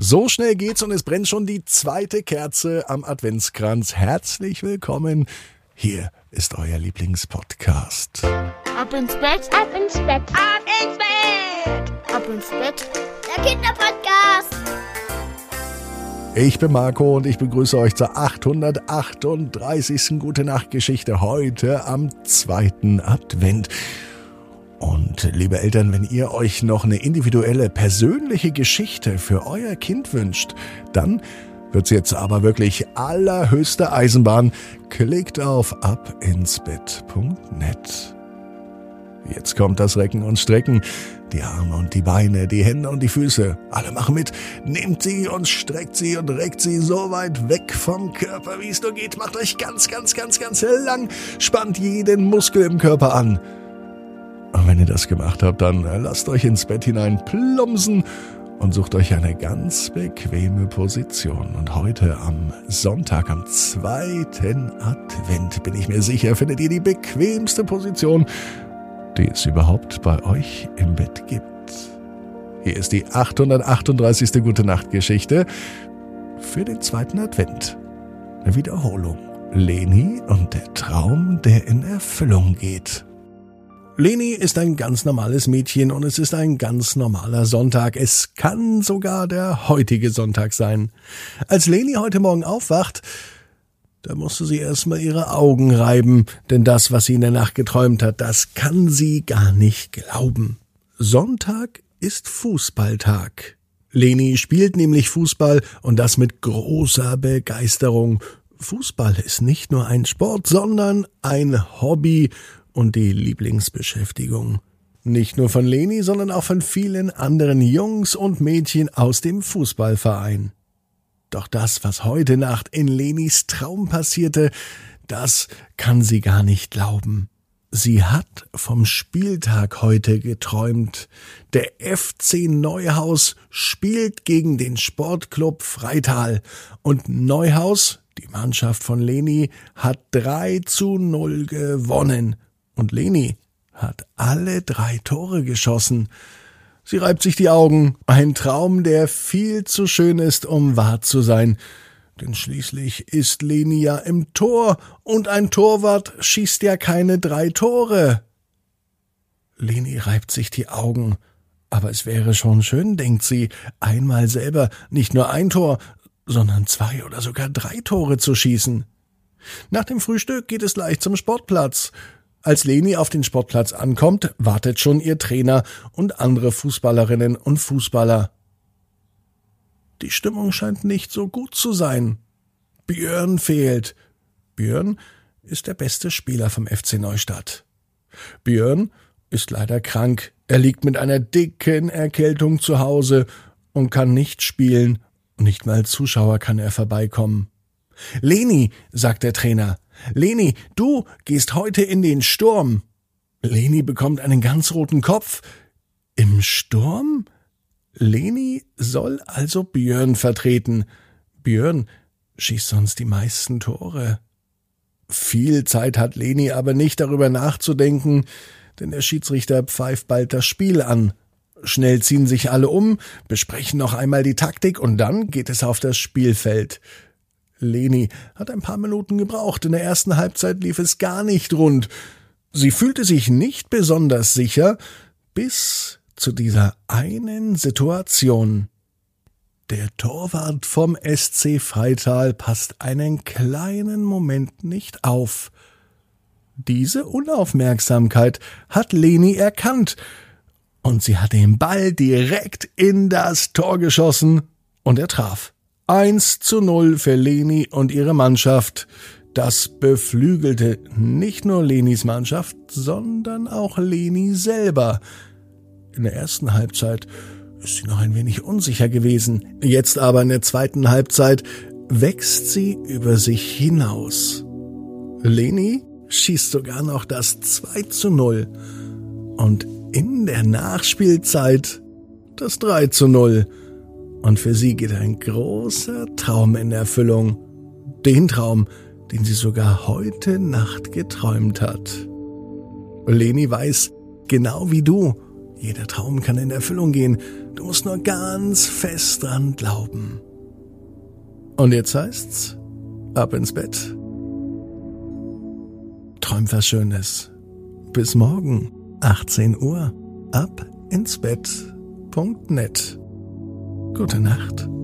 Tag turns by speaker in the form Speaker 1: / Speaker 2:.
Speaker 1: So schnell geht's und es brennt schon die zweite Kerze am Adventskranz. Herzlich willkommen. Hier ist euer Lieblingspodcast.
Speaker 2: Ab ins Bett, ab ins Bett, ab ins Bett, ab ins Bett. Der Kinderpodcast.
Speaker 1: Ich bin Marco und ich begrüße euch zur 838. Gute Nacht Geschichte heute am zweiten Advent. Und liebe Eltern, wenn ihr euch noch eine individuelle, persönliche Geschichte für euer Kind wünscht, dann wird's jetzt aber wirklich allerhöchste Eisenbahn. Klickt auf abinsbett.net. Jetzt kommt das Recken und Strecken. Die Arme und die Beine, die Hände und die Füße. Alle machen mit. Nehmt sie und streckt sie und reckt sie so weit weg vom Körper, wie es nur geht. Macht euch ganz, ganz, ganz, ganz lang. Spannt jeden Muskel im Körper an. Und wenn ihr das gemacht habt, dann lasst euch ins Bett hinein plumpsen und sucht euch eine ganz bequeme Position. Und heute am Sonntag, am zweiten Advent, bin ich mir sicher, findet ihr die bequemste Position, die es überhaupt bei euch im Bett gibt. Hier ist die 838. Gute Nacht Geschichte für den zweiten Advent. Eine Wiederholung. Leni und der Traum, der in Erfüllung geht. Leni ist ein ganz normales Mädchen und es ist ein ganz normaler Sonntag. Es kann sogar der heutige Sonntag sein. Als Leni heute Morgen aufwacht, da musste sie erstmal ihre Augen reiben, denn das, was sie in der Nacht geträumt hat, das kann sie gar nicht glauben. Sonntag ist Fußballtag. Leni spielt nämlich Fußball und das mit großer Begeisterung. Fußball ist nicht nur ein Sport, sondern ein Hobby und die Lieblingsbeschäftigung. Nicht nur von Leni, sondern auch von vielen anderen Jungs und Mädchen aus dem Fußballverein. Doch das, was heute Nacht in Lenis Traum passierte, das kann sie gar nicht glauben. Sie hat vom Spieltag heute geträumt. Der FC Neuhaus spielt gegen den Sportclub Freital und Neuhaus, die Mannschaft von Leni, hat drei zu null gewonnen. Und Leni hat alle drei Tore geschossen. Sie reibt sich die Augen. Ein Traum, der viel zu schön ist, um wahr zu sein. Denn schließlich ist Leni ja im Tor und ein Torwart schießt ja keine drei Tore. Leni reibt sich die Augen. Aber es wäre schon schön, denkt sie, einmal selber nicht nur ein Tor, sondern zwei oder sogar drei Tore zu schießen. Nach dem Frühstück geht es gleich zum Sportplatz. Als Leni auf den Sportplatz ankommt, wartet schon ihr Trainer und andere Fußballerinnen und Fußballer. Die Stimmung scheint nicht so gut zu sein. Björn fehlt. Björn ist der beste Spieler vom FC Neustadt. Björn ist leider krank. Er liegt mit einer dicken Erkältung zu Hause und kann nicht spielen. Nicht mal Zuschauer kann er vorbeikommen. Leni, sagt der Trainer, Leni, du gehst heute in den Sturm. Leni bekommt einen ganz roten Kopf. Im Sturm? Leni soll also Björn vertreten. Björn schießt sonst die meisten Tore. Viel Zeit hat Leni aber nicht darüber nachzudenken, denn der Schiedsrichter pfeift bald das Spiel an. Schnell ziehen sich alle um, besprechen noch einmal die Taktik und dann geht es auf das Spielfeld. Leni hat ein paar Minuten gebraucht. In der ersten Halbzeit lief es gar nicht rund. Sie fühlte sich nicht besonders sicher, bis zu dieser einen Situation. Der Torwart vom SC Freital passt einen kleinen Moment nicht auf. Diese Unaufmerksamkeit hat Leni erkannt, und sie hat den Ball direkt in das Tor geschossen, und er traf. 1 zu 0 für Leni und ihre Mannschaft. Das beflügelte nicht nur Lenis Mannschaft, sondern auch Leni selber. In der ersten Halbzeit ist sie noch ein wenig unsicher gewesen. Jetzt aber in der zweiten Halbzeit wächst sie über sich hinaus. Leni schießt sogar noch das 2 zu 0 und in der Nachspielzeit das 3 zu 0. Und für sie geht ein großer Traum in Erfüllung. Den Traum, den sie sogar heute Nacht geträumt hat. Leni weiß, genau wie du, jeder Traum kann in Erfüllung gehen. Du musst nur ganz fest dran glauben. Und jetzt heißt's, ab ins Bett. Träum was Schönes. Bis morgen, 18 Uhr, ab ins Bett.net. Gute Nacht.